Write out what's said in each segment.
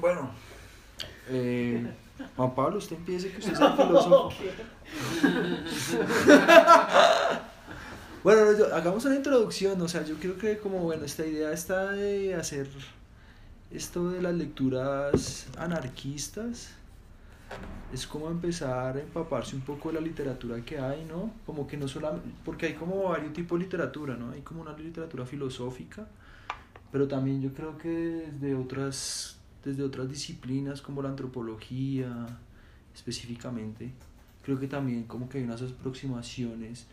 Bueno, eh, Juan Pablo, usted empiece que usted es el filósofo. bueno, hagamos una introducción, o sea, yo creo que como, bueno, esta idea está de hacer esto de las lecturas anarquistas, es como empezar a empaparse un poco de la literatura que hay, ¿no? Como que no solamente, porque hay como varios tipos de literatura, ¿no? Hay como una literatura filosófica, pero también yo creo que desde otras, desde otras disciplinas como la antropología específicamente, creo que también como que hay unas aproximaciones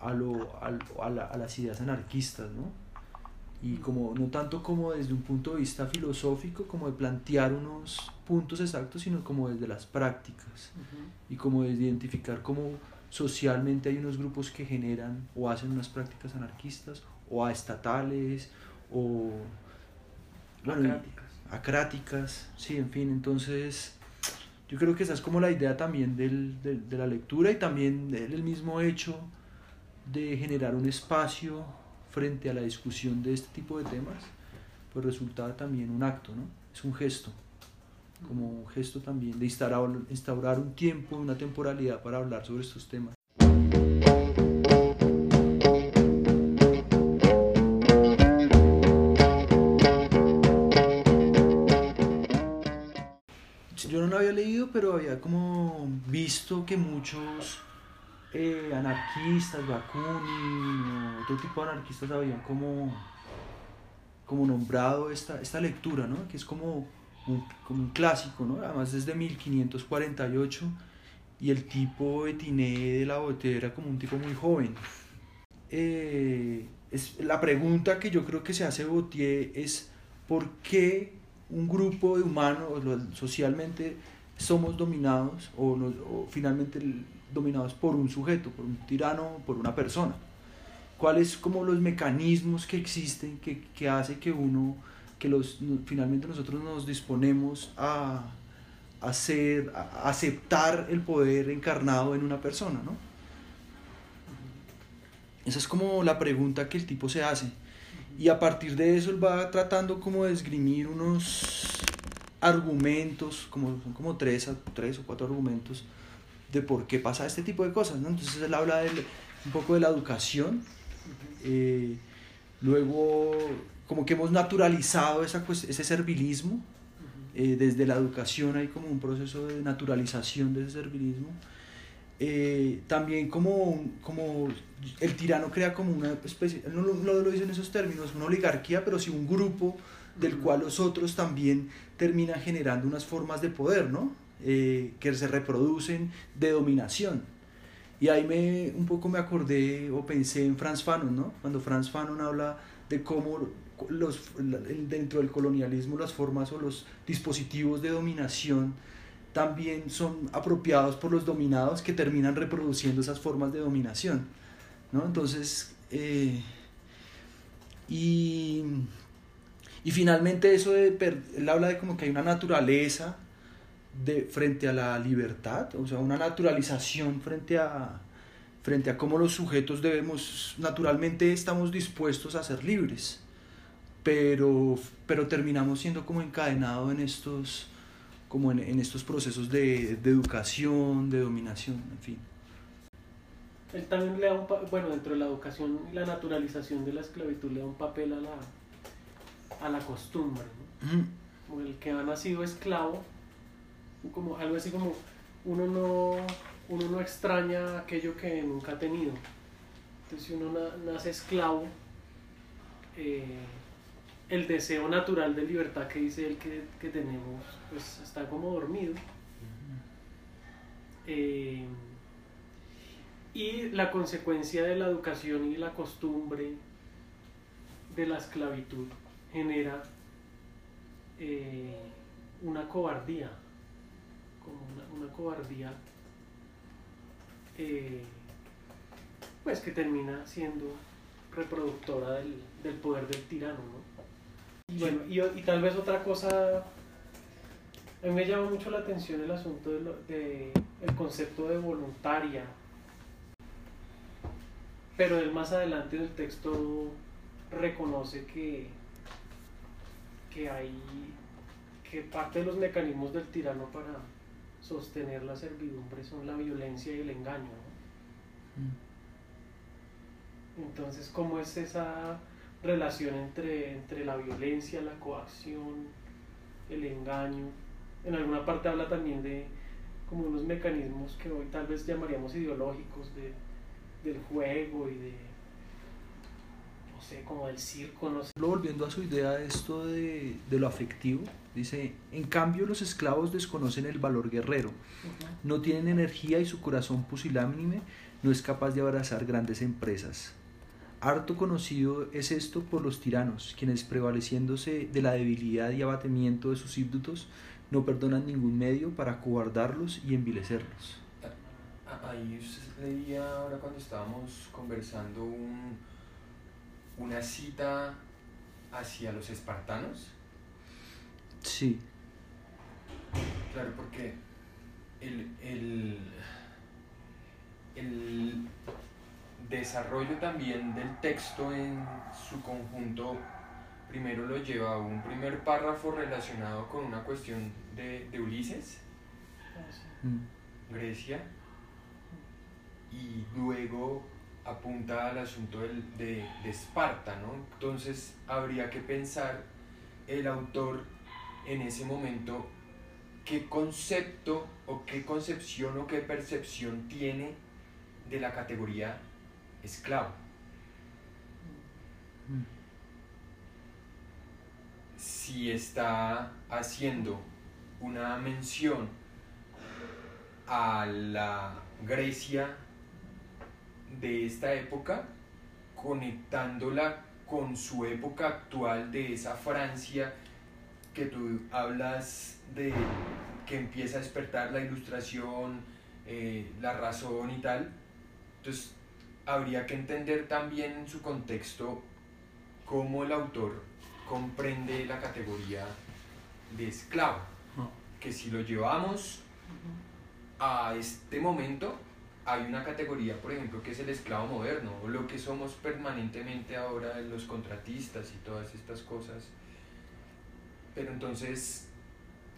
a, lo, a, a, a las ideas anarquistas, ¿no? y como no tanto como desde un punto de vista filosófico como de plantear unos puntos exactos sino como desde las prácticas. Y como desde identificar cómo socialmente hay unos grupos que generan o hacen unas prácticas anarquistas o estatales o bueno, acráticas. sí en fin entonces yo creo que esa es como la idea también del, de la lectura y también del mismo hecho de generar un espacio frente a la discusión de este tipo de temas, pues resulta también un acto, ¿no? Es un gesto, como un gesto también de instaurar, instaurar un tiempo, una temporalidad para hablar sobre estos temas. Pero había como visto que muchos eh, anarquistas, Bakunin, otro tipo de anarquistas habían como, como nombrado esta, esta lectura, ¿no? que es como un, como un clásico, ¿no? además desde 1548, y el tipo Etiné de la Botera era como un tipo muy joven. Eh, es, la pregunta que yo creo que se hace Botier es por qué un grupo de humanos socialmente somos dominados o, o finalmente dominados por un sujeto, por un tirano, por una persona. ¿Cuáles como los mecanismos que existen que, que hace que uno, que los, finalmente nosotros nos disponemos a, hacer, a aceptar el poder encarnado en una persona, ¿no? Esa es como la pregunta que el tipo se hace. Y a partir de eso él va tratando como de esgrimir unos argumentos, como, son como tres, tres o cuatro argumentos, de por qué pasa este tipo de cosas, ¿no? Entonces él habla un poco de la educación, eh, luego como que hemos naturalizado esa, ese servilismo, eh, desde la educación hay como un proceso de naturalización de ese servilismo, eh, también como, como el tirano crea como una especie, no lo, no lo dice en esos términos, una oligarquía, pero sí un grupo del cual los otros también terminan generando unas formas de poder, ¿no? Eh, que se reproducen de dominación. Y ahí me, un poco me acordé o pensé en Franz Fanon, ¿no? Cuando Franz Fanon habla de cómo los, dentro del colonialismo las formas o los dispositivos de dominación también son apropiados por los dominados que terminan reproduciendo esas formas de dominación. ¿no? Entonces, eh, y, y finalmente eso de, él habla de como que hay una naturaleza de, frente a la libertad, o sea, una naturalización frente a, frente a cómo los sujetos debemos, naturalmente estamos dispuestos a ser libres, pero, pero terminamos siendo como encadenados en estos, como en, en estos procesos de, de, educación, de dominación, en fin. Él también le da un bueno, dentro de la educación y la naturalización de la esclavitud le da un papel a la, a la costumbre, Como el que ha nacido esclavo como algo así como uno no, uno no extraña aquello que nunca ha tenido. Entonces si uno nace esclavo, eh, el deseo natural de libertad que dice él que, que tenemos, pues está como dormido. Eh, y la consecuencia de la educación y la costumbre de la esclavitud genera eh, una cobardía como una, cobardía, eh, pues que termina siendo reproductora del, poder del tirano, ¿no? Y bueno, y, tal vez otra cosa, a mí me llama mucho la atención el asunto de, el concepto de voluntaria, pero él más adelante en el texto reconoce que, que hay que parte de los mecanismos del tirano para sostener la servidumbre son la violencia y el engaño. Mm. Entonces, ¿cómo es esa relación entre, entre la violencia, la coacción, el engaño? En alguna parte habla también de como unos mecanismos que hoy tal vez llamaríamos ideológicos de, del juego y de, no sé, como del circo, no sé. Volviendo a su idea esto de, de lo afectivo, dice, en cambio los esclavos desconocen el valor guerrero, no tienen energía y su corazón pusilánime no es capaz de abrazar grandes empresas. Harto conocido es esto por los tiranos, quienes prevaleciéndose de la debilidad y abatimiento de sus íbdutos, no perdonan ningún medio para cobardarlos y envilecerlos. Ahí usted leía ahora cuando estábamos conversando un, una cita hacia los espartanos. Sí. Claro, porque el, el, el desarrollo también del texto en su conjunto primero lo lleva a un primer párrafo relacionado con una cuestión de, Ulises, mm. Grecia, y luego apunta al asunto de, de, Esparta, ¿no? Entonces habría que pensar el autor en ese momento qué concepto o qué concepción o qué percepción tiene de la categoría esclavo. Si está haciendo una mención a la Grecia de esta época, conectándola con su época actual de esa Francia que tú hablas de que empieza a despertar la ilustración, eh, la razón y tal. Entonces, habría que entender también en su contexto cómo el autor comprende la categoría de esclavo, que si lo llevamos a este momento, hay una categoría, por ejemplo, que es el esclavo moderno, o lo que somos permanentemente ahora los contratistas y todas estas cosas. Pero entonces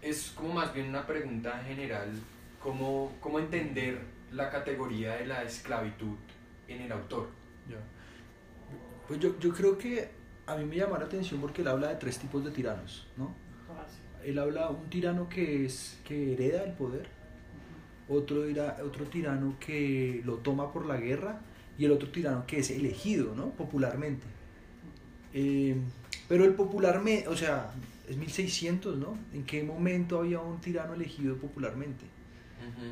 es como más bien una pregunta general, ¿cómo, cómo entender la categoría de la esclavitud en el autor? Pues yo, yo creo que a mí me llama la atención porque él habla de tres tipos de tiranos, ¿no? Él habla un tirano que es que hereda el poder, otro, otro tirano que lo toma por la guerra y el otro tirano que es elegido, ¿no? Popularmente. Eh, pero el popularmente, o sea, es 1600, ¿no? ¿En qué momento había un tirano elegido popularmente?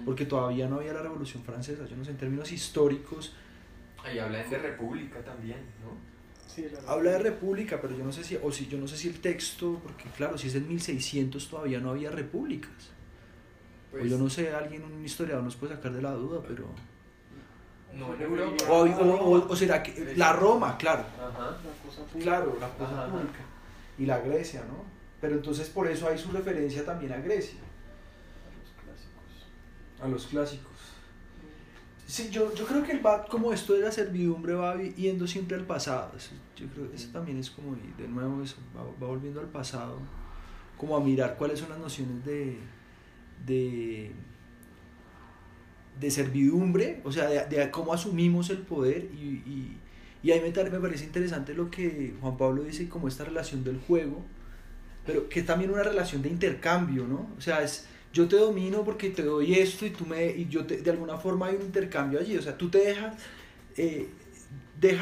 Porque todavía no había la Revolución Francesa, yo no sé, en términos históricos. Ahí hablan de república también, ¿no? Habla de república, pero yo no sé si, o si yo no sé si el texto, porque claro, si es del 1600 todavía no había repúblicas. O yo pues no sé, alguien, un historiador nos puede sacar de la duda, pero... No en Europa. O, será que la Roma, claro. Claro, la cosa pública. Y la Grecia, ¿no? Pero entonces por eso hay su referencia también a Grecia. A los clásicos. A los clásicos. Sí, yo, yo creo que el va, como esto de la servidumbre, va yendo siempre al pasado. yo creo que eso también es como, de nuevo, eso, va, volviendo al pasado, como a mirar cuáles son las nociones de, de, de servidumbre, o sea, de, cómo asumimos el poder. Y, y, y ahí me, me parece interesante lo que Juan Pablo dice, como esta relación del juego, pero que es también una relación de intercambio, ¿no? O sea, es yo te domino porque te doy esto y tú me y yo de alguna forma hay un intercambio allí o sea tú te dejas eh,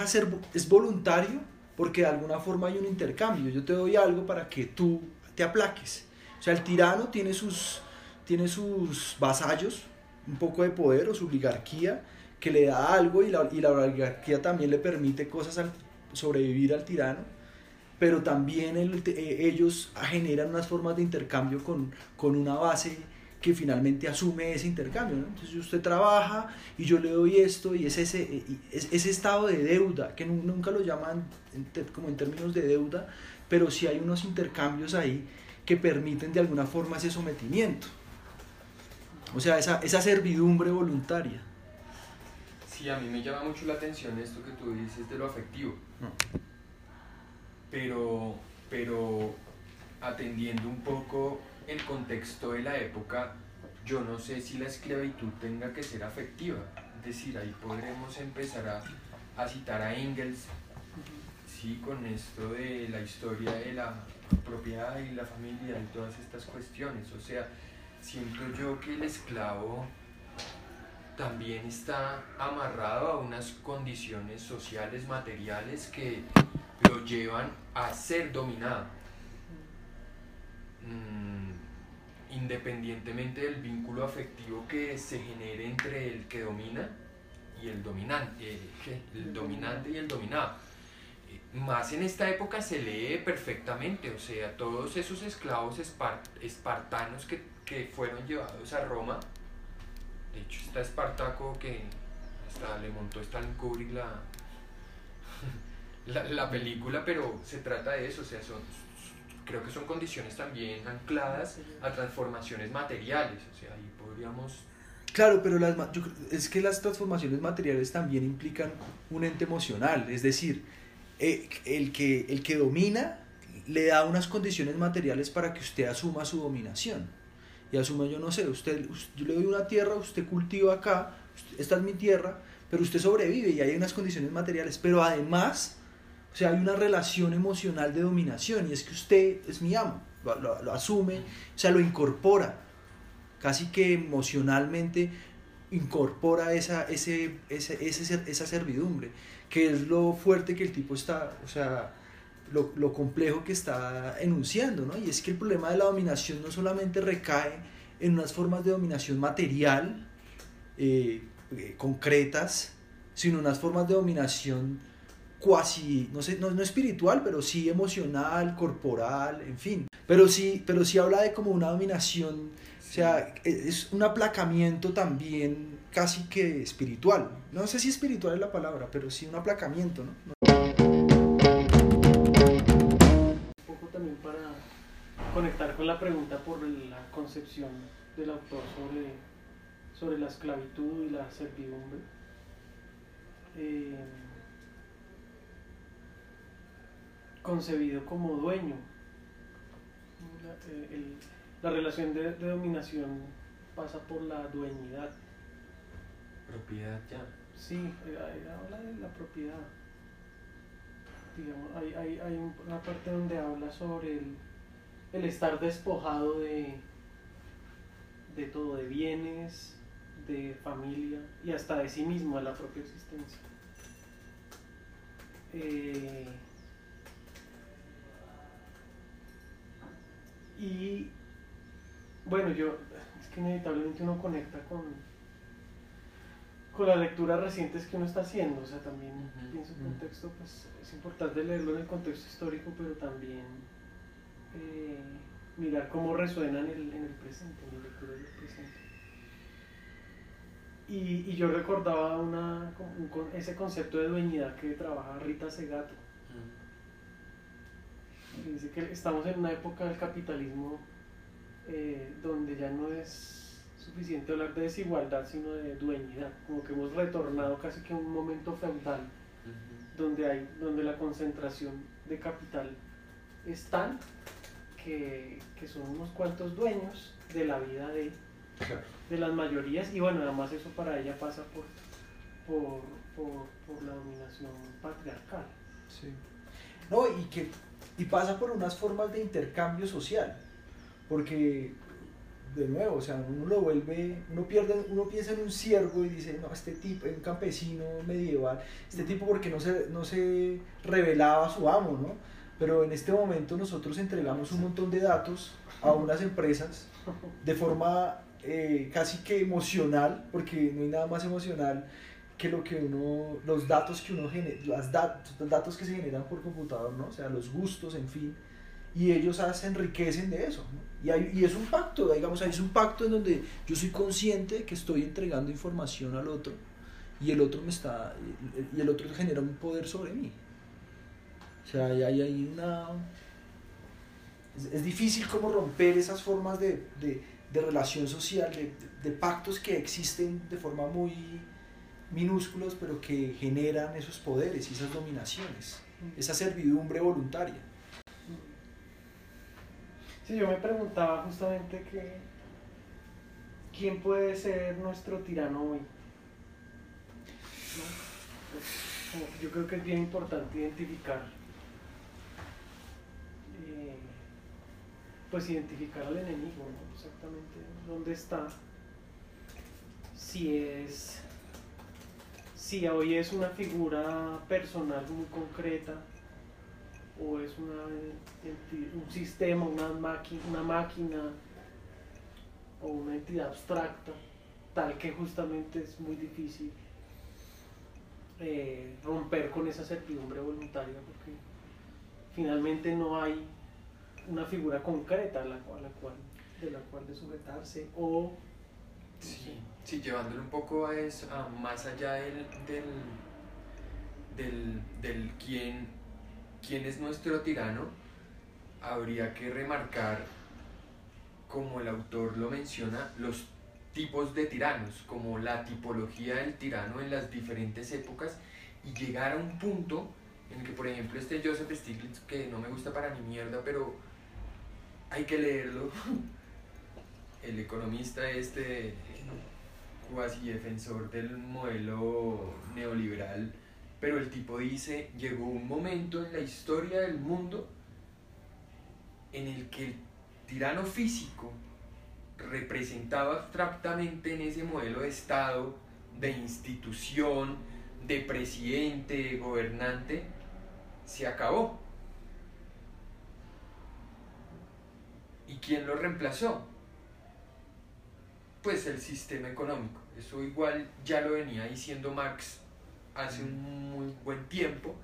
ser es voluntario porque de alguna forma hay un intercambio yo te doy algo para que tú te aplaques o sea el tirano tiene sus tiene sus vasallos un poco de poder o su oligarquía que le da algo y la, y la oligarquía también le permite cosas al sobrevivir al tirano pero también eh, ellos generan unas formas de intercambio con, con, una base que finalmente asume ese intercambio. Entonces usted trabaja y yo le doy esto y es ese, ese estado de deuda, que nunca lo llaman como en términos de deuda, pero sí hay unos intercambios ahí que permiten de alguna forma ese sometimiento. O sea, esa, esa servidumbre voluntaria. Sí, a mí me llama mucho la atención esto que tú dices de lo afectivo. No pero, pero atendiendo un poco el contexto de la época, yo no sé si la esclavitud tenga que ser afectiva. Es decir, ahí podremos empezar a, a citar a Engels, sí, con esto de la historia de la propiedad y la familia y todas estas cuestiones. O sea, siento yo que el esclavo también está amarrado a unas condiciones sociales, materiales que lo llevan a ser dominado. Mm, independientemente del vínculo afectivo que se genere entre el que domina y el dominante, eh, el dominante y el dominado. Eh, más en esta época se lee perfectamente, o sea, todos esos esclavos espartanos que, que fueron llevados a Roma, de hecho está Espartaco que hasta le montó Stalin Kubrick la, la, la, película, pero se trata de eso, o sea, son, creo que son condiciones también ancladas a transformaciones materiales, o sea, ahí podríamos... Claro, pero las, yo, es que las transformaciones materiales también implican un ente emocional, es decir, eh, el, que, el que domina le da unas condiciones materiales para que usted asuma su dominación. Y asuma, yo no sé, usted, yo le doy una tierra, usted cultiva acá, esta es mi tierra, pero usted sobrevive y hay unas condiciones materiales, pero además o sea, hay una relación emocional de dominación y es que usted es mi amo, lo, asume, o sea, lo incorpora, casi que emocionalmente incorpora esa, ese, ese, esa servidumbre, que es lo fuerte que el tipo está, o sea, lo, lo, complejo que está enunciando, ¿no? Y es que el problema de la dominación no solamente recae en unas formas de dominación material, eh, eh, concretas, sino unas formas de dominación cuasi, no sé, no, no, espiritual, pero sí emocional, corporal, en fin. Pero sí, pero sí habla de como una dominación, o sea, e, es un aplacamiento también casi que espiritual. No sé si espiritual es la palabra, pero sí un aplacamiento, ¿no? También para conectar con la pregunta por la concepción del autor sobre, sobre la esclavitud y la servidumbre. Eh, concebido como dueño. La, eh, la relación de, de, dominación pasa por la dueñidad. Propiedad ya. Sí, habla de la propiedad. Hay, hay, hay una parte donde habla sobre el, el estar despojado de, de todo, de bienes, de familia y hasta de sí mismo, de la propia existencia. Eh, Y bueno, yo, es que inevitablemente uno conecta con, con las lecturas recientes que uno está haciendo, o sea, también pienso que un texto, pues es importante leerlo en el contexto histórico, pero también eh, mirar cómo resuena en el, en el presente, en la lectura del presente. Y, y, yo recordaba una, un, ese concepto de dueñidad que trabaja Rita Segato. Dice que estamos en una época del capitalismo eh, donde ya no es suficiente hablar de desigualdad, sino de dueñidad, como que hemos retornado casi que a un momento feudal, donde, hay, donde la concentración de capital es tal que, que son unos cuantos dueños de la vida de, de las mayorías, y bueno, además eso para ella pasa por, por, por, por la dominación patriarcal. Sí. No, y que y pasa por unas formas de intercambio social, porque de nuevo, o sea, uno lo vuelve, uno pierde, uno piensa en un ciervo y dice, no, este tipo, un campesino medieval, este tipo porque no se, no se revelaba a su amo, ¿no? Pero en este momento nosotros entregamos un montón de datos a unas empresas de forma eh, casi que emocional, porque no hay nada más emocional que lo que uno, los datos que uno genera, los datos que se generan por computador, ¿no? O sea, los gustos, en fin, y ellos se enriquecen de eso, ¿no? Y, hay, y es un pacto, digamos, es un pacto en donde yo soy consciente de que estoy entregando información al otro y el otro me está, y el otro genera un poder sobre mí. O sea, hay, hay una... Es, es, difícil como romper esas formas de, de, de relación social, de, de pactos que existen de forma muy minúsculos, pero que generan esos poderes y esas dominaciones, esa servidumbre voluntaria. Sí, yo me preguntaba justamente quién puede ser nuestro tirano hoy. Yo creo que es bien importante identificar, eh, pues identificar al enemigo, ¿no? exactamente dónde está, si es, si hoy es una figura personal muy concreta o es una, un sistema, una, máquina, una máquina o una entidad abstracta, tal que justamente es muy difícil eh, romper con esa certidumbre voluntaria porque finalmente no hay una figura concreta a la cual, la cual, de la cual de sujetarse o... Sí, llevándolo un poco a eso, más allá del, del, del, del quién quién es nuestro tirano, habría que remarcar, como el autor lo menciona, los tipos de tiranos, como la tipología del tirano en las diferentes épocas y llegar a un punto en que, por ejemplo, este Joseph Stiglitz, que no me gusta para ni mierda, pero hay que leerlo, el economista este, cuasi defensor del modelo neoliberal, pero el tipo dice, llegó un momento en la historia del mundo en el que el tirano físico representado abstractamente en ese modelo de Estado, de institución, de presidente, de gobernante, se acabó. ¿Y quién lo reemplazó? Pues el sistema económico. Eso igual ya lo venía diciendo Marx hace un muy buen tiempo.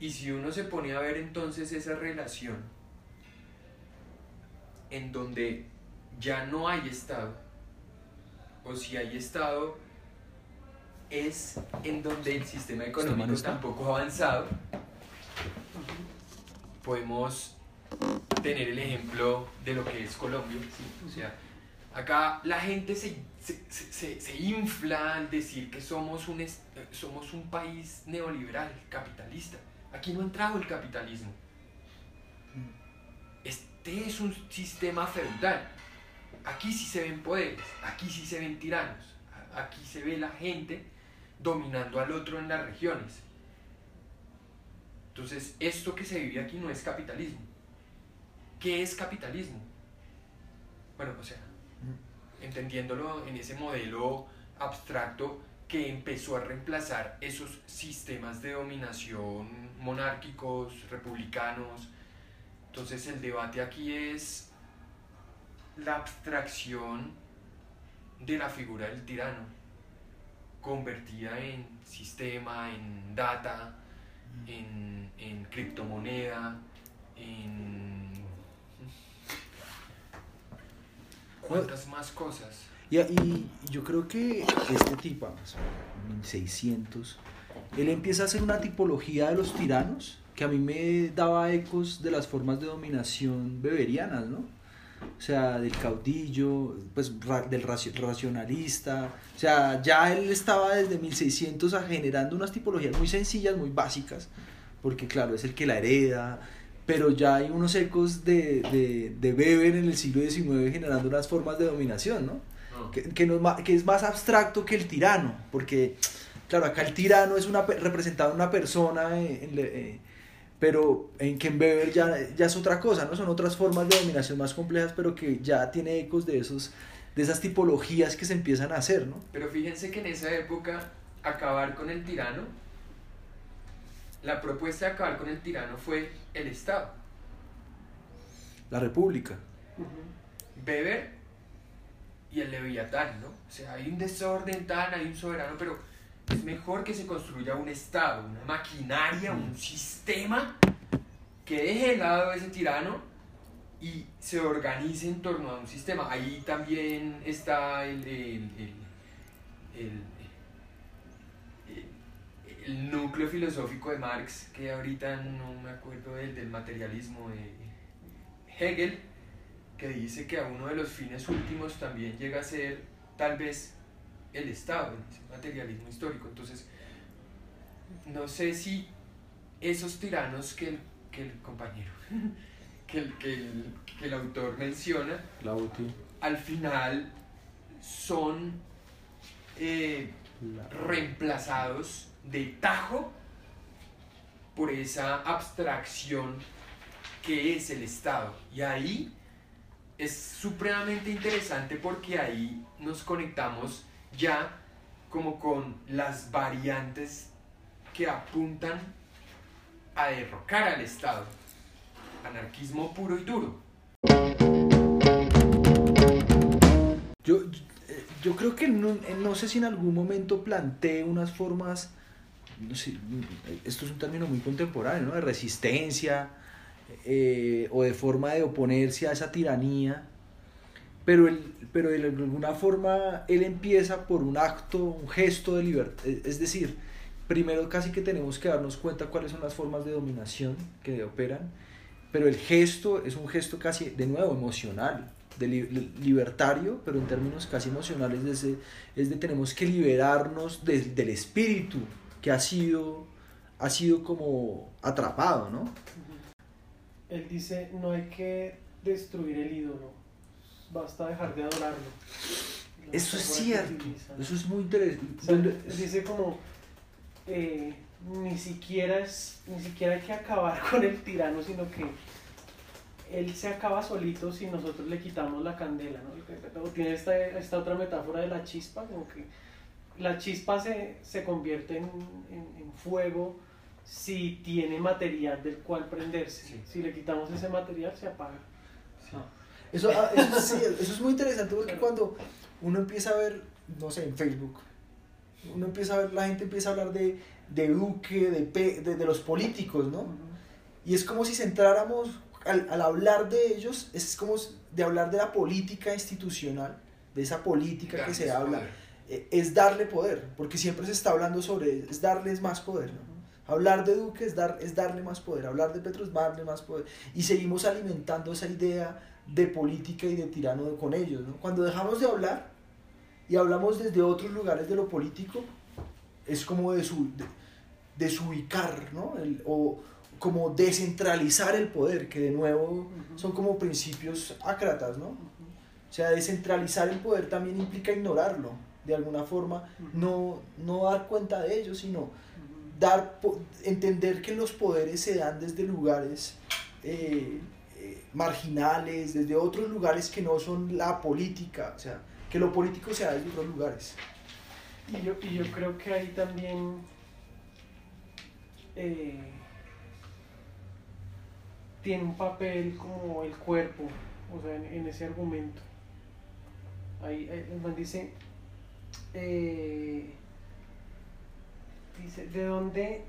Y si uno se pone a ver entonces esa relación en donde ya no hay Estado, o si hay Estado, es en donde el sistema económico tampoco ha avanzado. Podemos tener el ejemplo de lo que es Colombia. O sea, acá la gente se se, se, infla al decir que somos un, somos un país neoliberal, capitalista. Aquí no ha entrado el capitalismo. Este es un sistema feudal. Aquí sí se ven poderes, aquí sí se ven tiranos, aquí se ve la gente dominando al otro en las regiones. Entonces, esto que se vive aquí no es capitalismo. ¿Qué es capitalismo? Bueno, o sea, entendiéndolo en ese modelo abstracto que empezó a reemplazar esos sistemas de dominación monárquicos, republicanos. Entonces el debate aquí es la abstracción de la figura del tirano, convertida en sistema, en data, en, en criptomoneda, en ¿Cuántas más cosas? Y, y, yo creo que este tipo, 1600, él empieza a hacer una tipología de los tiranos que a mí me daba ecos de las formas de dominación beberianas, ¿no? O sea, del caudillo, pues del racionalista. O sea, ya él estaba desde 1600 generando unas tipologías muy sencillas, muy básicas, porque claro, es el que la hereda, pero ya hay unos ecos de, de, de Weber en el siglo XIX generando unas formas de dominación, ¿no? Ah. Que, que, no que, es más abstracto que el tirano, porque, claro, acá el tirano es una, representado una persona, en, eh, pero en que en Weber ya, ya es otra cosa, ¿no? Son otras formas de dominación más complejas, pero que ya tiene ecos de, esos, de esas tipologías que se empiezan a hacer, ¿no? Pero fíjense que en esa época acabar con el tirano la propuesta de acabar con el tirano fue el Estado. La República. Beber y el Leviatán, ¿no? O sea, hay un desorden tan, hay un soberano, pero es mejor que se construya un Estado, una maquinaria, un sistema que deje de lado ese tirano y se organice en torno a un sistema. Ahí también está el, el, el el núcleo filosófico de Marx, que ahorita no me acuerdo del, del materialismo de Hegel, que dice que a uno de los fines últimos también llega a ser tal vez el Estado, el materialismo histórico. Entonces, no sé si esos tiranos que el, que el compañero que el, que el, que el autor menciona, La al final son eh, La- reemplazados de tajo por esa abstracción que es el Estado. Y ahí es supremamente interesante porque ahí nos conectamos ya como con las variantes que apuntan a derrocar al Estado. Anarquismo puro y duro. Yo, yo, eh, creo que no, no sé si en algún momento planteé unas formas, no sé, esto es un término muy contemporáneo, ¿no? De resistencia eh, o de forma de oponerse a esa tiranía, pero, él, pero de alguna forma él empieza por un acto, un gesto de libertad, es decir, primero casi que tenemos que darnos cuenta cuáles son las formas de dominación que operan, pero el gesto es un gesto casi, de nuevo, emocional, de li- li- libertario, pero en términos casi emocionales, es de, es de tenemos que liberarnos de- del espíritu que ha sido, ha sido como atrapado, ¿no? Él dice, no hay que destruir el ídolo, basta dejar de adorarlo. La Eso es cierto, eso es muy interesante. O sea, él dice como, eh, ni, siquiera es, ni siquiera hay que acabar con el tirano, sino que él se acaba solito si nosotros le quitamos la candela. ¿no? O Tiene esta, esta otra metáfora de la chispa, como que la chispa se, se convierte en, en- en fuego si tiene material del cual prenderse. Sí. Si le quitamos ese material, se apaga. Eso, ah, eso, sí, eso es muy interesante porque Claro. cuando uno empieza a ver, no sé, en Facebook, uno empieza a ver, la gente empieza a hablar de, de Duque, de, Pe- de, de los políticos, ¿no? Y es como si centráramos, al, al hablar de ellos, es como de hablar de la política institucional, de esa política que se habla, poder. Eh, es darle poder, porque siempre se está hablando sobre, es darles más poder, ¿no? Hablar de Duque es, dar, es darle más poder, hablar de Petro es darle más poder. Y seguimos alimentando esa idea de política y de tirano con ellos, ¿no? Cuando dejamos de hablar y hablamos desde otros lugares de lo político, es como de su, de, desubicar, ¿no? El- o como descentralizar el poder, que de nuevo son como principios ácratas, ¿no? O sea, descentralizar el poder también implica ignorarlo, de alguna forma, no, no dar cuenta de ello, sino dar, entender que los poderes se dan desde lugares eh, eh, marginales, desde otros lugares que no son la política, o sea, que lo político se da desde otros lugares. Y yo, y yo creo que ahí también eh, tiene un papel como el cuerpo, o sea, en, en ese argumento. Ahí dice, eh, dice, ¿de dónde?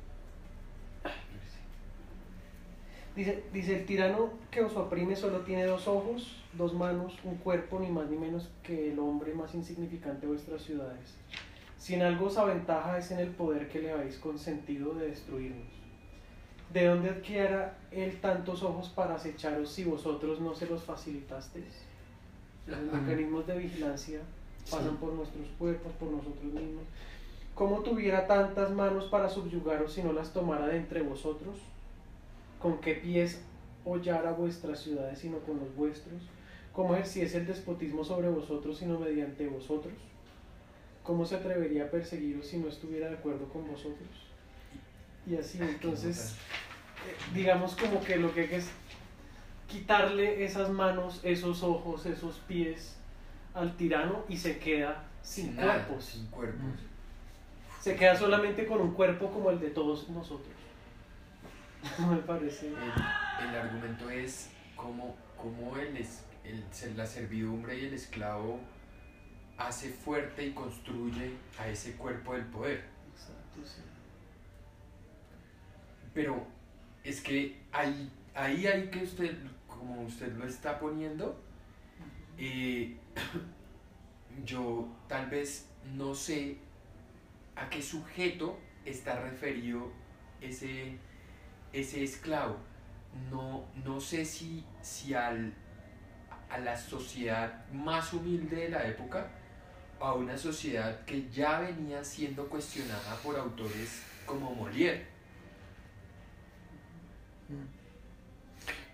Dice, dice, el tirano que os oprime solo tiene dos ojos, dos manos, un cuerpo, ni más ni menos que el hombre más insignificante de vuestras ciudades. Si en algo os aventaja es en el poder que le habéis consentido de destruirnos. ¿De dónde adquiera él tantos ojos para acecharos si vosotros no se los facilitasteis? Los mecanismos de vigilancia pasan Sí. por nuestros cuerpos, por nosotros mismos. ¿Cómo tuviera tantas manos para subyugaros si no las tomara de entre vosotros? ¿Con qué pies hollara vuestras ciudades sino con los vuestros? ¿Cómo ejerciese el despotismo sobre vosotros sino mediante vosotros? ¿Cómo se atrevería a perseguiros si no estuviera de acuerdo con vosotros? Y así, entonces, eh, digamos como que lo que hay que es quitarle esas manos, esos ojos, esos pies al tirano y se queda sin, nada, cuerpos. Sin cuerpos. Se queda solamente con un cuerpo como el de todos nosotros. Me parece. El, el argumento es cómo, cómo el, es- el- la servidumbre y el esclavo hace fuerte y construye a ese cuerpo del poder. Exacto, sí. Pero es que ahí, ahí hay que usted, como usted lo está poniendo, eh, yo tal vez no sé a qué sujeto está referido ese, ese esclavo. No, no sé si, si al, a la sociedad más humilde de la época o a una sociedad que ya venía siendo cuestionada por autores como Molière.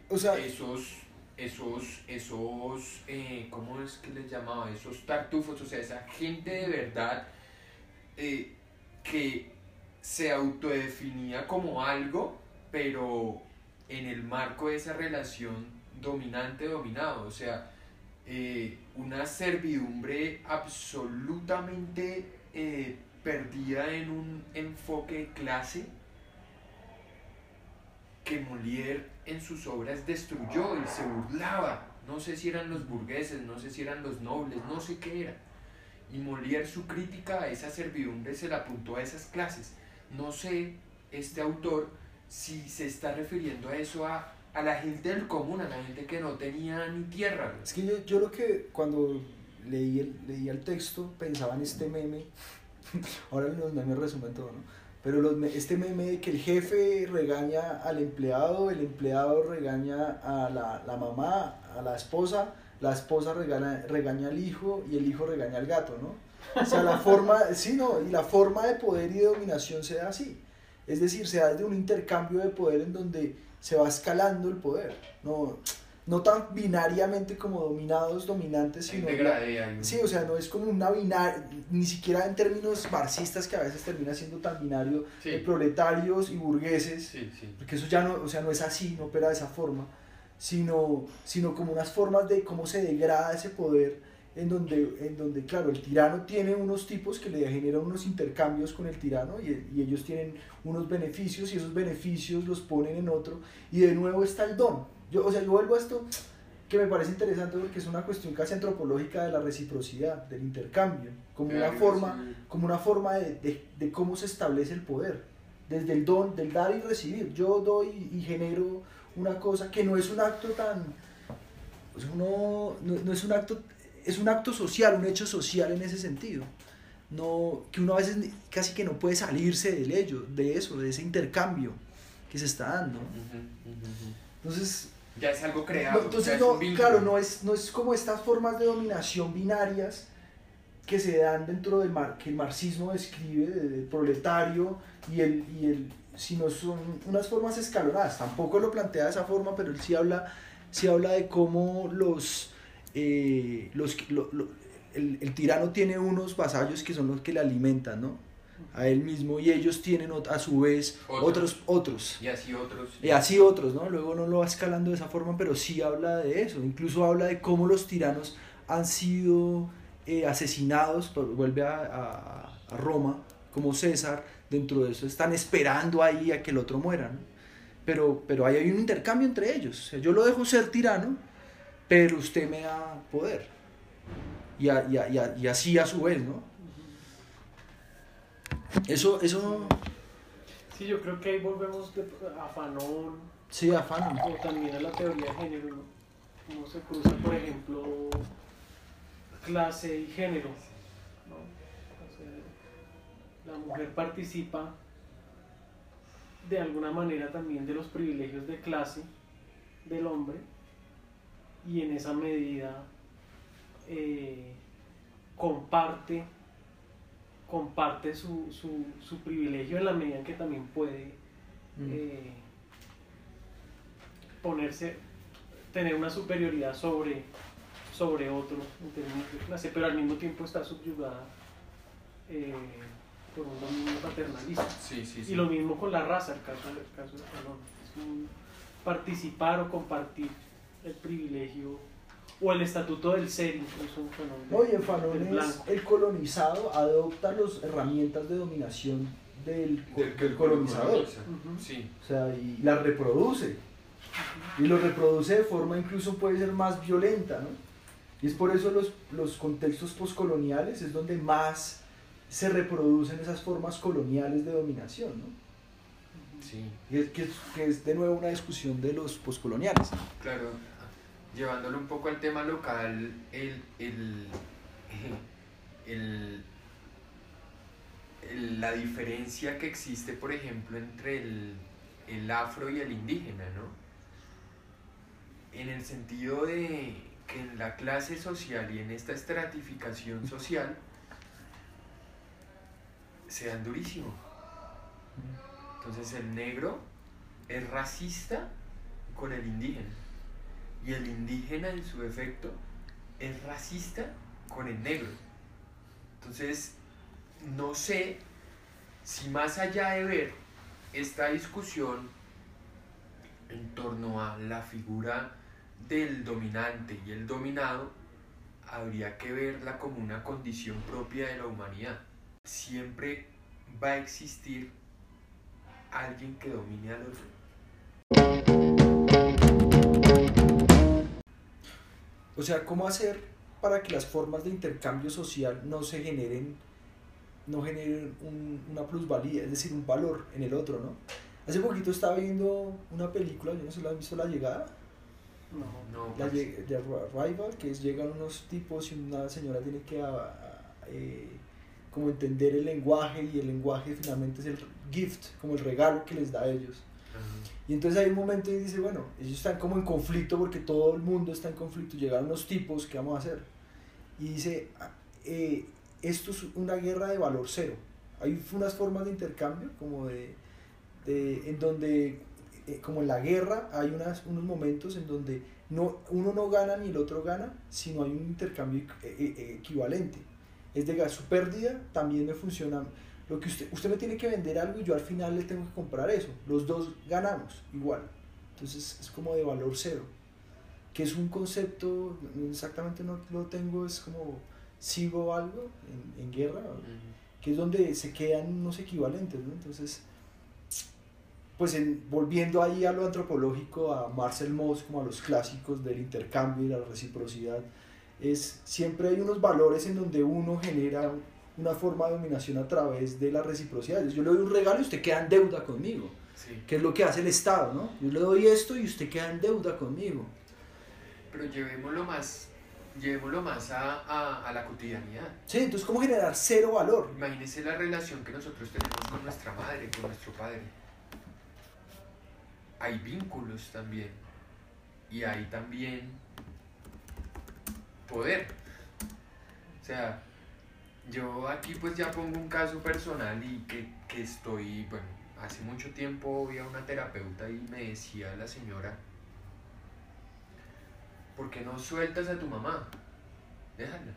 o sea, esos, esos, esos, eh, ¿cómo es que les llamaba? Esos tartufos, o sea, esa gente de verdad eh, que se autodefinía como algo, pero en el marco de esa relación dominante-dominado, o sea, eh, una servidumbre absolutamente perdida en un enfoque de clase que Molière en sus obras destruyó y se burlaba. No sé si eran los burgueses, no sé si eran los nobles, no sé qué era. Y Molière su crítica a esa servidumbre se la apuntó a esas clases. No sé, este autor, si se está refiriendo a eso a, a la gente del común, a la gente que no tenía ni tierra. Es que yo, yo lo que cuando leí el, leí el texto pensaba en este meme, ahora los memes resumen todo, ¿no? Pero los, este meme de que el jefe regaña al empleado, el empleado regaña a la, la mamá, a la esposa, la esposa regaña, regaña al hijo y el hijo regaña al gato, ¿no? O sea, la forma, sí, no, y la forma de poder y de dominación se da así. Es decir, se da desde un intercambio de poder en donde se va escalando el poder. No, no tan binariamente como dominados, dominantes, sino... sí, o sea, no es como una binaria, ni siquiera en términos marxistas que a veces termina siendo tan binario, de proletarios y burgueses, porque eso ya no, o sea, no es así, no opera de esa forma, sino, sino como unas formas de cómo se degrada ese poder en donde, en donde, claro, el tirano tiene unos tipos que le generan unos intercambios con el tirano y, y, ellos tienen unos beneficios y esos beneficios los ponen en otro y de nuevo está el don. Yo, o sea, yo vuelvo a esto que me parece interesante porque es una cuestión casi antropológica de la reciprocidad, del intercambio, como una forma, como una forma de, de, de cómo se establece el poder, desde el don, del dar y recibir. Yo doy y genero una cosa que no es un acto tan... Sea, uno, no, no es un acto es un acto social, un hecho social en ese sentido. No, que uno a veces casi que no puede salirse del ello, de eso, de ese intercambio que se está dando. Entonces... Ya es algo creado. entonces, no, claro, no es, no es como estas formas de dominación binarias que se dan dentro del mar, que el marxismo describe, del proletario y el, y el, sino son unas formas escalonadas. Tampoco lo plantea de esa forma, pero él sí habla, sí habla de cómo los eh, los, el, el, tirano tiene unos vasallos que son los que le alimentan, ¿no? A él mismo y ellos tienen a su vez otros, otros. Y así otros. Y así otros, ¿no? Luego no lo va escalando de esa forma, pero sí habla de eso. Incluso habla de cómo los tiranos han sido eh, asesinados, vuelve a, a, a, Roma, como César, dentro de eso están esperando ahí a que el otro muera, ¿no? Pero, pero ahí hay un intercambio entre ellos. O sea, yo lo dejo ser tirano pero usted me da poder. Y, y, así a su vez, ¿no? Eso, eso... Sí, yo creo que ahí volvemos a Fanon. Sí, a Fanon. O también a la teoría de género, ¿no? Se cruza, por ejemplo, clase y género. ¿no? la mujer participa de alguna manera también de los privilegios de clase del hombre y en esa medida eh, comparte, comparte su, su, su, privilegio en la medida en que también puede mm. eh, ponerse, tener una superioridad sobre, sobre otros en términos de clase, pero al mismo tiempo está subyugada eh, por un dominio paternalista. Y lo mismo con la raza, el caso, el caso de participar o compartir el privilegio o el estatuto del ser incluso no, y en Fanon es el colonizado adopta las herramientas de dominación del, colonizador sí. o sea y las reproduce y lo reproduce de forma incluso puede ser más violenta ¿no? y es por eso los, los contextos postcoloniales es donde más se reproducen esas formas coloniales de dominación ¿no? Sí. Y es, que, es, que es de nuevo una discusión de los postcoloniales. Claro, llevándolo un poco al tema local, el, el, el, la diferencia que existe, por ejemplo, entre el, el afro y el indígena, ¿no? En el sentido de que en la clase social y en esta estratificación social se dan durísimo. Entonces el negro es racista con el indígena. Y el indígena en su efecto es racista con el negro. Entonces, no sé si más allá de ver esta discusión en torno a la figura del dominante y el dominado, habría que verla como una condición propia de la humanidad. Siempre va a existir alguien que domine al otro. O sea, ¿cómo hacer para que las formas de intercambio social no se generen, no generen una plusvalía, es decir, un valor en el otro, ¿no? Hace poquito estaba viendo una película, yo no sé si la has visto La Llegada. No, no. La de Arrival, que es llegan unos tipos y una señora tiene que eh, como entender el lenguaje y el lenguaje finalmente es el gift, como el regalo que les da a ellos. Y entonces hay un momento y dice, bueno, ellos están como en conflicto porque todo el mundo está en conflicto, llegaron los tipos, ¿qué vamos a hacer? Y dice, ah, eh, esto es una guerra de valor cero. Hay unas formas de intercambio como de, de en donde, eh, como en la guerra, hay unas, unos momentos en donde no, uno no gana ni el otro gana, sino hay un intercambio eh, equivalente. Es de su pérdida también me funciona lo que usted, usted me tiene que vender algo y yo al final le tengo que comprar eso. Los dos ganamos igual. Entonces es como de valor cero. Que es un concepto, exactamente no lo tengo, es como sigo algo en, en guerra, que es donde se quedan unos equivalentes. ¿no? Entonces, pues en, volviendo ahí a lo antropológico, a Marcel Mauss, como a los clásicos del intercambio y la reciprocidad, es siempre hay unos valores en donde uno genera una forma de dominación a través de la reciprocidad. Yo le doy un regalo y usted queda en deuda conmigo. Sí. Que es lo que hace el Estado, ¿no? Yo le doy esto y usted queda en deuda conmigo. Pero llevémoslo más, llevémoslo más a, a, a la cotidianidad. Sí, entonces, ¿cómo generar cero valor? Imagínese la relación que nosotros tenemos con nuestra madre, con nuestro padre. Hay vínculos también. Y hay también poder. O sea, yo aquí pues ya pongo un caso personal y que, que estoy, bueno, hace mucho tiempo vi a una terapeuta y me decía la señora, ¿por qué no sueltas a tu mamá? Déjala.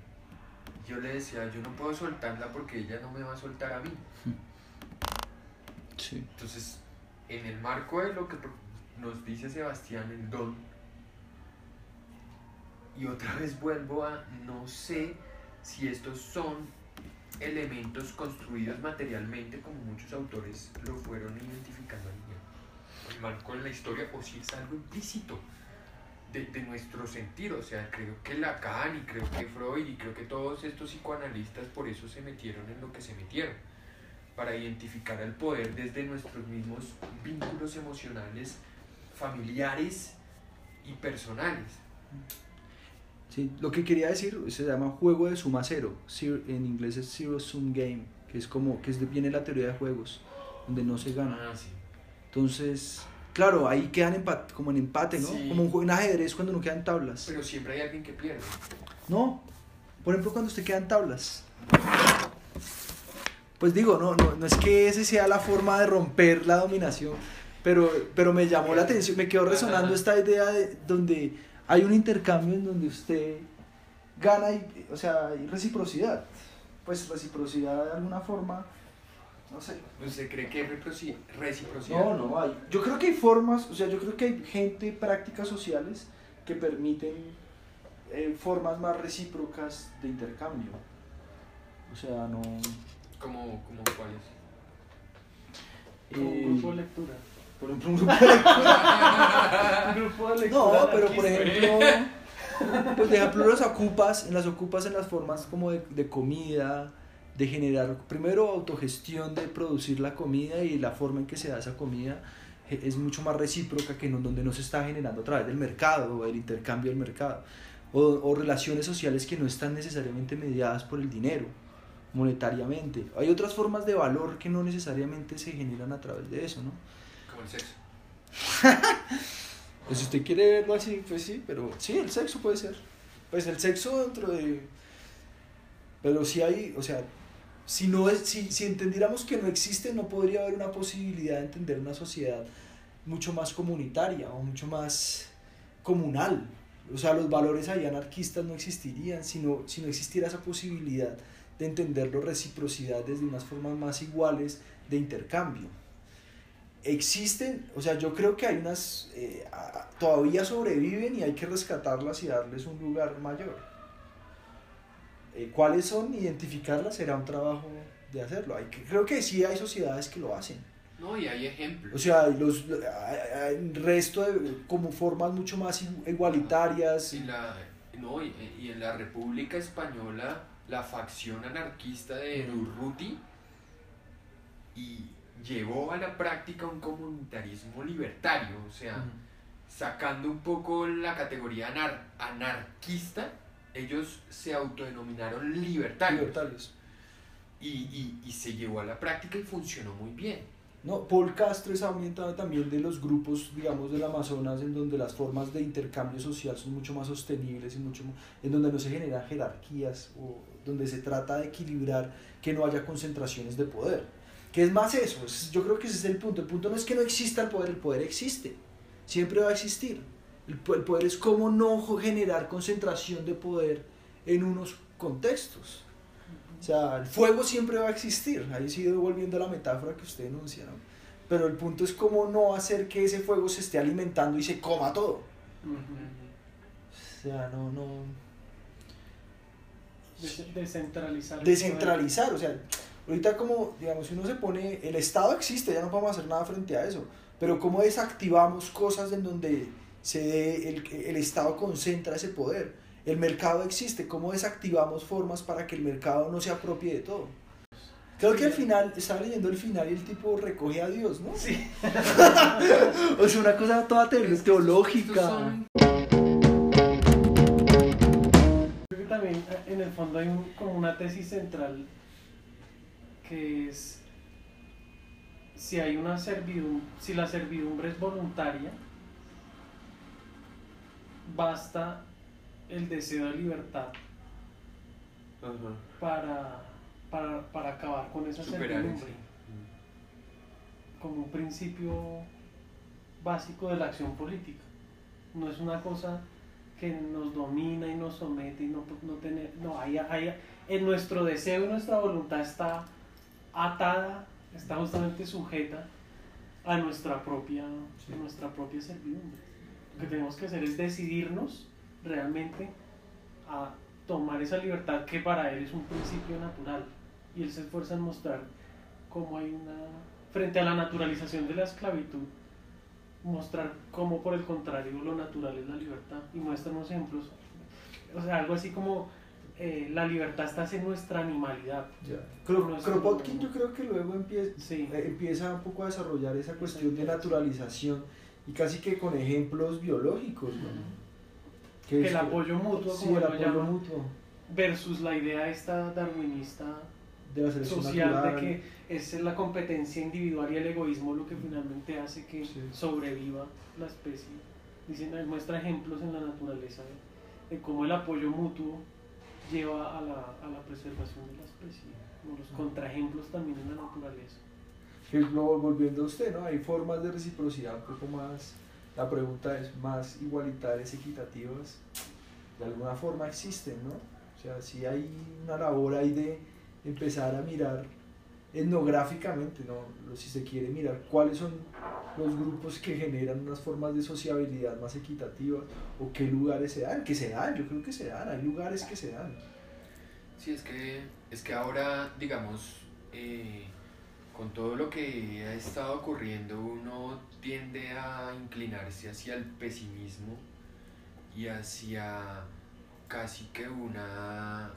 Yo le decía, yo no puedo soltarla porque ella no me va a soltar a mí. Sí. Entonces, en el marco de lo que nos dice Sebastián, el don, y otra vez vuelvo a, no sé si estos son elementos construidos materialmente como muchos autores lo fueron identificando el marco en la historia o si es algo implícito de, nuestro sentir, o sea, creo que Lacan y creo que Freud y creo que todos estos psicoanalistas por eso se metieron en lo que se metieron, para identificar el poder desde nuestros mismos vínculos emocionales, familiares y personales. Sí, lo que quería decir se llama juego de suma cero. En inglés es zero sum game, que es como que viene la teoría de juegos, donde no se gana. Ah, sí. Entonces, claro, ahí quedan empate, como en empate, ¿no? Como un en ajedrez cuando no quedan tablas. Pero siempre hay alguien que pierde. No, por ejemplo, cuando usted quedan tablas. Pues digo, no, no, no es que esa sea la forma de romper la dominación, pero, pero me llamó la atención, me quedó resonando esta idea de donde hay un intercambio en donde usted gana, y, o sea, hay reciprocidad. Pues reciprocidad de alguna forma, no sé. ¿Usted cree que hay reciprocidad? No, no hay. Yo creo que hay formas, o sea, yo creo que hay gente, prácticas sociales que permiten eh, formas más recíprocas de intercambio. O sea, no... ¿Cómo, cómo cuáles? Como grupo de lectura. Por ejemplo, un grupo de lectura. un grupo de lectura. No, pero por ejemplo, pues de ejemplo las ocupas, en las ocupas en las formas como de, de comida, de generar, primero autogestión de producir la comida y la forma en que se da esa comida es mucho más recíproca que en donde no se está generando a través del mercado o el intercambio del mercado. O, o relaciones sociales que no están necesariamente mediadas por el dinero monetariamente. Hay otras formas de valor que no necesariamente se generan a través de eso, ¿no? El sexo. pues si usted quiere verlo así, pues sí, pero sí, el sexo puede ser. Pues el sexo dentro de... Pero si hay, o sea, si, no es, si, si entendiéramos que no existe, no podría haber una posibilidad de entender una sociedad mucho más comunitaria o mucho más comunal. O sea, los valores ahí anarquistas no existirían si si no existiera esa posibilidad de entenderlo reciprocidad desde unas formas más iguales de intercambio. Existen, o sea, yo creo que hay unas, eh, todavía sobreviven y hay que rescatarlas y darles un lugar mayor. Eh, ¿Cuáles son? Identificarlas será un trabajo de hacerlo. Hay que, creo que sí hay sociedades que lo hacen. No, y hay ejemplos. O sea, los, el resto de como formas mucho más igualitarias. Y, la, no, y, y en la República Española la facción anarquista de Urruti y llevó a la práctica un comunitarismo libertario, o sea, sacando un poco la categoría anarquista, ellos se autodenominaron libertarios. Y, y, se llevó a la práctica y funcionó muy bien. No, Paul Castro es ambientado también de los grupos, digamos, del Amazonas, en donde las formas de intercambio social son mucho más sostenibles y mucho en donde no se generan jerarquías o donde se trata de equilibrar que no haya concentraciones de poder. ¿Qué es más eso? yo creo que ese es el punto. El punto no es que no exista el poder, el poder existe. Siempre va a existir. El, el poder es cómo no generar concentración de poder en unos contextos. O sea, el fuego siempre va a existir. Ahí sigo volviendo a la metáfora que usted enuncia, ¿no? Pero el punto es cómo no hacer que ese fuego se esté alimentando y se coma todo. O sea, no, no Descentralizar. Descentralizar, o sea, ahorita como, digamos, si uno se pone, el Estado existe, ya no podemos hacer nada frente a eso, pero cómo desactivamos cosas en donde se el, el Estado concentra ese poder. El mercado existe, cómo desactivamos formas para que el mercado no se apropie de todo. Creo que al final, estaba leyendo el final y el tipo recoge a Dios, ¿no? Sí. o sea, una cosa toda teológica. también eh, en el fondo hay como una tesis central que es si hay una servidumbre, si la servidumbre es voluntaria, basta el deseo de libertad para, para, acabar con esa servidumbre. Como un principio básico de la acción política. No es una cosa que nos domina y nos somete y no, no tener, no, hay, hay, en nuestro deseo y nuestra voluntad está atada, está justamente sujeta a nuestra propia, a nuestra propia servidumbre. Lo que tenemos que hacer es decidirnos realmente a tomar esa libertad que para él es un principio natural y él se esfuerza en mostrar cómo hay una, frente a la naturalización de la esclavitud, mostrar cómo por el contrario lo natural es la libertad y muestra unos ejemplos. O sea, algo así como eh, la libertad está en nuestra animalidad. Kropotkin yo creo que luego empieza, eh, empieza un poco a desarrollar esa cuestión de naturalización y casi que con ejemplos biológicos. Que, el apoyo mutuo, como el apoyo mutuo. versus la idea esta darwinista de la social de que es la competencia individual y el egoísmo lo que finalmente hace que sobreviva la especie. Dicen, muestra ejemplos en la naturaleza de, cómo el apoyo mutuo lleva a la, a la preservación de la especie, como los contraejemplos también en la naturaleza. volviendo a usted, ¿no? Hay formas de reciprocidad un poco más, la pregunta es, más igualitarias, equitativas, de alguna forma existen, ¿no? O sea, si hay una labor ahí de empezar a mirar etnográficamente, ¿no? si se quiere mirar cuáles son los grupos que generan unas formas de sociabilidad más equitativas o qué lugares se dan, que se dan, yo creo que se dan, hay lugares que se dan. Sí, es que, es que ahora, digamos, eh, con todo lo que ha estado ocurriendo, uno tiende a inclinarse hacia el pesimismo y hacia casi que una...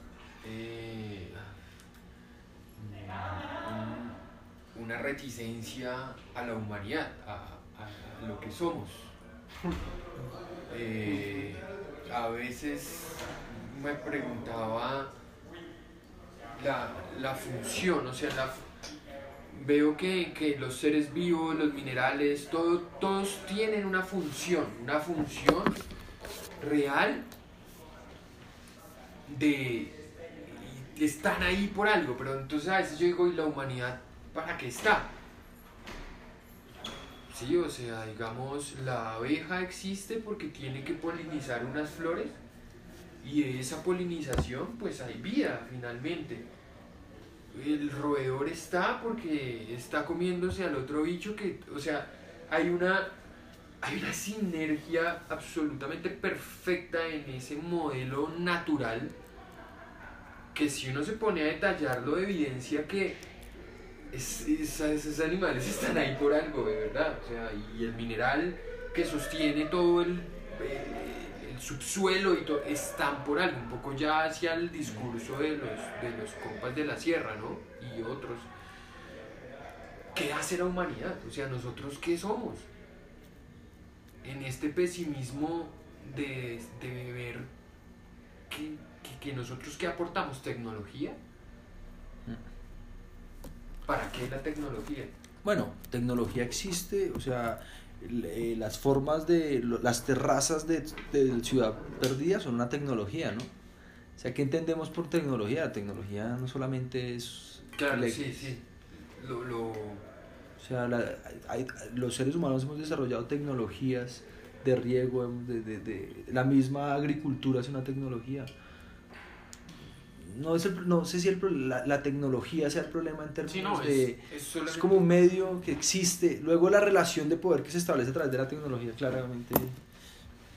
Eh, una reticencia a la humanidad, a, lo que somos. Eh, a veces me preguntaba la, función, o sea, veo que, los seres vivos, los minerales, todo, todos tienen una función, una función real de, están ahí por algo, pero entonces a veces yo digo, ¿y la humanidad para qué está? Sí, o sea, digamos, la abeja existe porque tiene que polinizar unas flores y esa polinización pues hay vida finalmente. El roedor está porque está comiéndose al otro bicho que, o sea, hay una, hay una sinergia absolutamente perfecta en ese modelo natural que si uno se pone a detallarlo evidencia que esos animales están ahí por algo, de verdad. O sea, y el mineral que sostiene todo el, el, subsuelo y todo, están por algo, un poco ya hacia el discurso de los, de los compas de la sierra, ¿no? Y otros. ¿Qué hace la humanidad? O sea, ¿nosotros qué somos? En este pesimismo de, de ver que, que, que nosotros qué aportamos, tecnología ¿Para qué la tecnología? Bueno, tecnología existe, o sea, eh, las formas de las terrazas de, de, Ciudad Perdida son una tecnología, ¿no? O sea, ¿qué entendemos por tecnología? La tecnología no solamente es... Claro, sí, sí. Lo, lo... O sea, hay, los seres humanos hemos desarrollado tecnologías de riego, de, de, de, la misma agricultura es una tecnología no, es no sé si el, la, la, tecnología sea el problema en términos de... Es, como un medio que existe. Luego la relación de poder que se establece a través de la tecnología, claramente...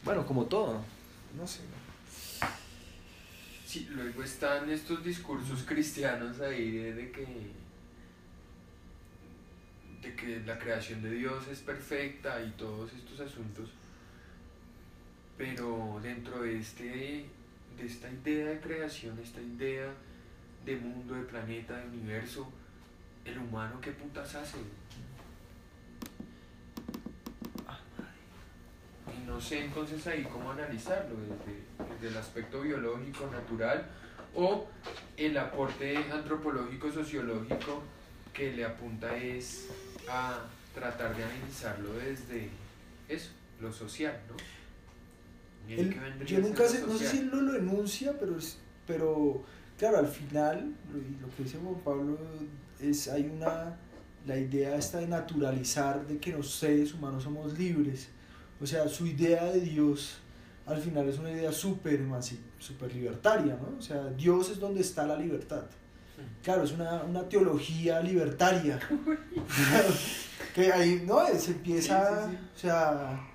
Bueno, como todo. No sé. Sí, luego están estos discursos cristianos ahí de, que... De que la creación de Dios es perfecta y todos estos asuntos. Pero dentro de este de esta idea de creación, esta idea de mundo, de planeta, de universo, el humano qué putas hace. Y no sé entonces ahí cómo analizarlo, desde, el aspecto biológico, natural, o el aporte antropológico, sociológico que le apunta es a tratar de analizarlo desde eso, lo social, ¿no? Yo nunca sé, no sé si él lo, lo enuncia, pero, pero claro, al final, lo, que dice Juan Pablo es, hay una, la idea está de naturalizar de que los seres humanos somos libres. O sea, su idea de Dios al final es una idea súper super libertaria, ¿no? O sea, Dios es donde está la libertad. Claro, es una, una teología libertaria. que ahí, ¿no? Se empieza, o sea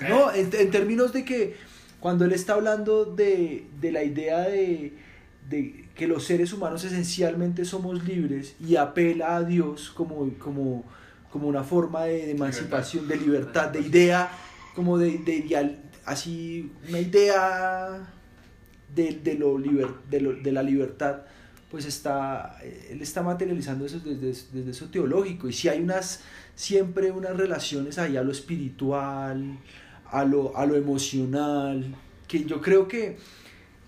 no, en, términos de que cuando él está hablando de, de la idea de, que los seres humanos esencialmente somos libres y apela a Dios como, como, como una forma de, emancipación, de libertad, de idea, como de, de así, una idea de, lo liber, lo, de la libertad, pues está, él está materializando eso desde, desde eso teológico. Y si hay unas, siempre unas relaciones ahí a lo espiritual, a lo, a lo emocional, que yo creo que,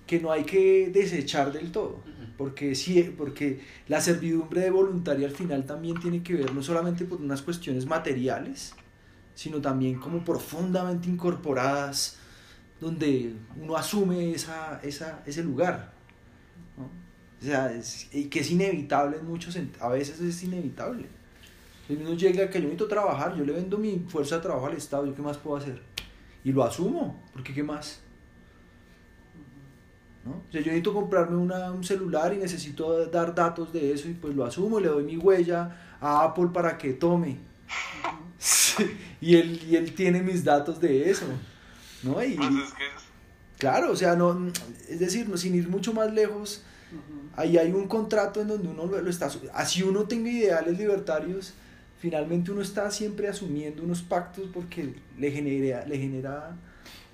que no hay que desechar del todo, porque, sí, porque la servidumbre de voluntaria al final también tiene que ver no solamente por unas cuestiones materiales, sino también como profundamente incorporadas, donde uno asume esa, esa, ese lugar. O sea, y que es inevitable en muchos a veces es inevitable. Si uno llega que yo necesito trabajar, yo le vendo mi fuerza de trabajo al Estado, ¿yo qué más puedo hacer? Y lo asumo, porque ¿qué más? ¿No? O sea, yo necesito comprarme una, un celular y necesito dar datos de eso y pues lo asumo, le doy mi huella a Apple para que tome. y, él, y él tiene mis datos de eso. ¿no? Y, pues Claro, o sea, no, es decir, no, sin ir mucho más lejos, ahí hay un contrato en donde uno lo, lo está... Así uno tenga ideales libertarios, finalmente uno está siempre asumiendo unos pactos porque le genera... Le genera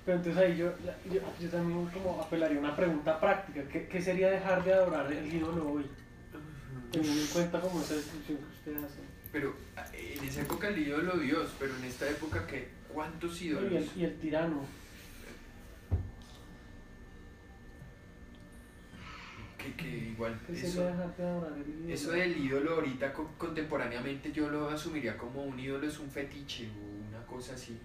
pero entonces ahí yo, yo, yo, también como apelaría a una pregunta práctica. ¿Qué, ¿Qué, sería dejar de adorar el ídolo hoy? Teniendo en cuenta como esa descripción que usted hace. Pero en esa época el ídolo Dios, pero en esta época que ¿cuántos ídolos? Y el, y el tirano. Que, igual eso, eso del ídolo ahorita contemporáneamente yo lo asumiría como un ídolo es un fetiche o una cosa así.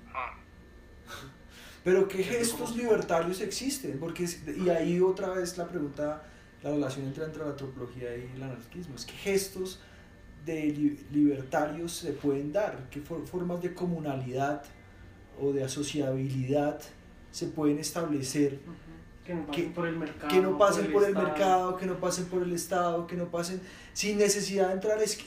Pero ¿qué gestos libertarios existen? Porque y ahí otra vez la pregunta, la relación entre, entre la antropología y el anarquismo, es qué gestos de libertarios se pueden dar? ¿Qué formas de comunalidad o de asociabilidad se pueden establecer? Que no pasen por el mercado. Que no pasen por el, mercado, que no pasen por el Estado, que no pasen sin necesidad de entrar. Es que,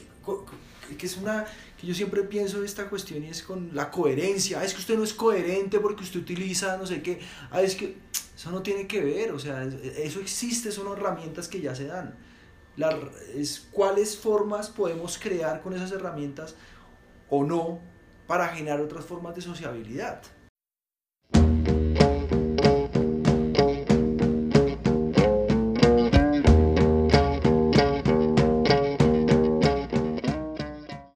que es una que yo siempre pienso esta cuestión y es con la coherencia. Ah, es que usted no es coherente porque usted utiliza no sé qué. Ah, es que eso no tiene que ver, o sea, eso existe, son herramientas que ya se dan. La, es cuáles formas podemos crear con esas herramientas o no para generar otras formas de sociabilidad.